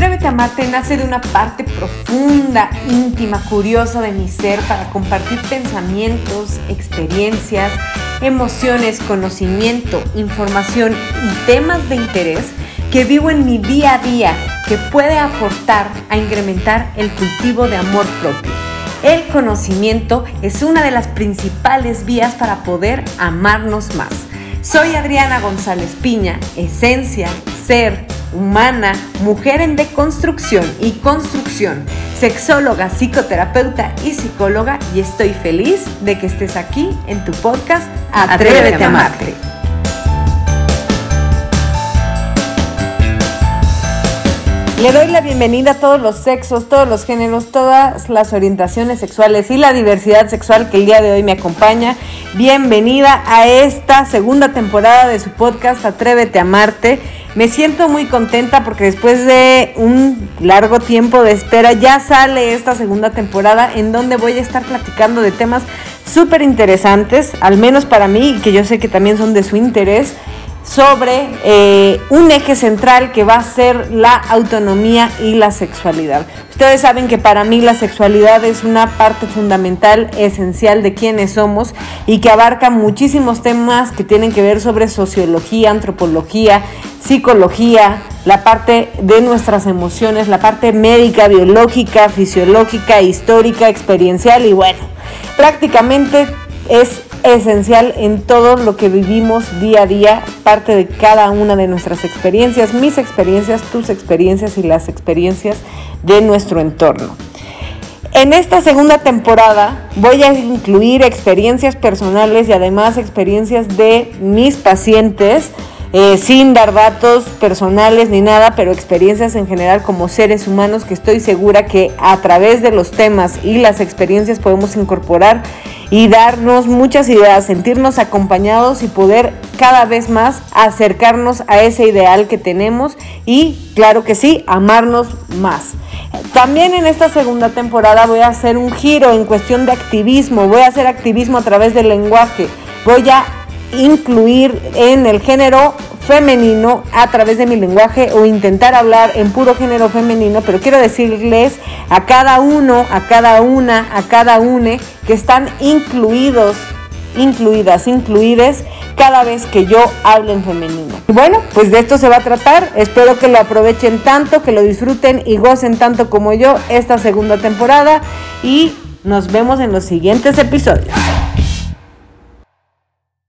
Atrévete a amarte nace de una parte profunda, íntima, curiosa de mi ser para compartir pensamientos, experiencias, emociones, conocimiento, información y temas de interés que vivo en mi día a día que puede aportar a incrementar el cultivo de amor propio. El conocimiento es una de las principales vías para poder amarnos más. Soy Adriana González Piña, esencia, ser, humana, mujer en deconstrucción y construcción, sexóloga, psicoterapeuta y psicóloga y estoy feliz de que estés aquí en tu podcast Atrévete, a amarte. Le doy la bienvenida a todos los sexos, todos los géneros, todas las orientaciones sexuales y la diversidad sexual que el día de hoy me acompaña. Bienvenida a esta segunda temporada de su podcast Atrévete a amarte. Me siento muy contenta porque después de un largo tiempo de espera ya sale esta segunda temporada en donde voy a estar platicando de temas súper interesantes, al menos para mí, que yo sé que también son de su interés sobre eh, un eje central que va a ser la autonomía y la sexualidad. Ustedes saben que para mí la sexualidad es una parte fundamental, esencial de quienes somos y que abarca muchísimos temas que tienen que ver sobre sociología, antropología, psicología, la parte de nuestras emociones, la parte médica, biológica, fisiológica, histórica, experiencial y bueno, prácticamente es esencial en todo lo que vivimos día a día, parte de cada una de nuestras experiencias, mis experiencias, tus experiencias y las experiencias de nuestro entorno. En esta segunda temporada voy a incluir experiencias personales y además experiencias de mis pacientes, eh, sin dar datos personales ni nada, pero experiencias en general como seres humanos que estoy segura que a través de los temas y las experiencias podemos incorporar y darnos muchas ideas, sentirnos acompañados y poder cada vez más acercarnos a ese ideal que tenemos y claro que sí, amarnos más. También en esta segunda temporada voy a hacer un giro en cuestión de activismo, voy a hacer activismo a través del lenguaje, voy a incluir en el género femenino a través de mi lenguaje o intentar hablar en puro género femenino, pero quiero decirles a cada uno, a cada una, a cada une que están incluidos, incluidas, incluides cada vez que yo hable en femenino. Y bueno, pues de esto se va a tratar. Espero que lo aprovechen tanto, que lo disfruten y gocen tanto como yo esta segunda temporada y nos vemos en los siguientes episodios.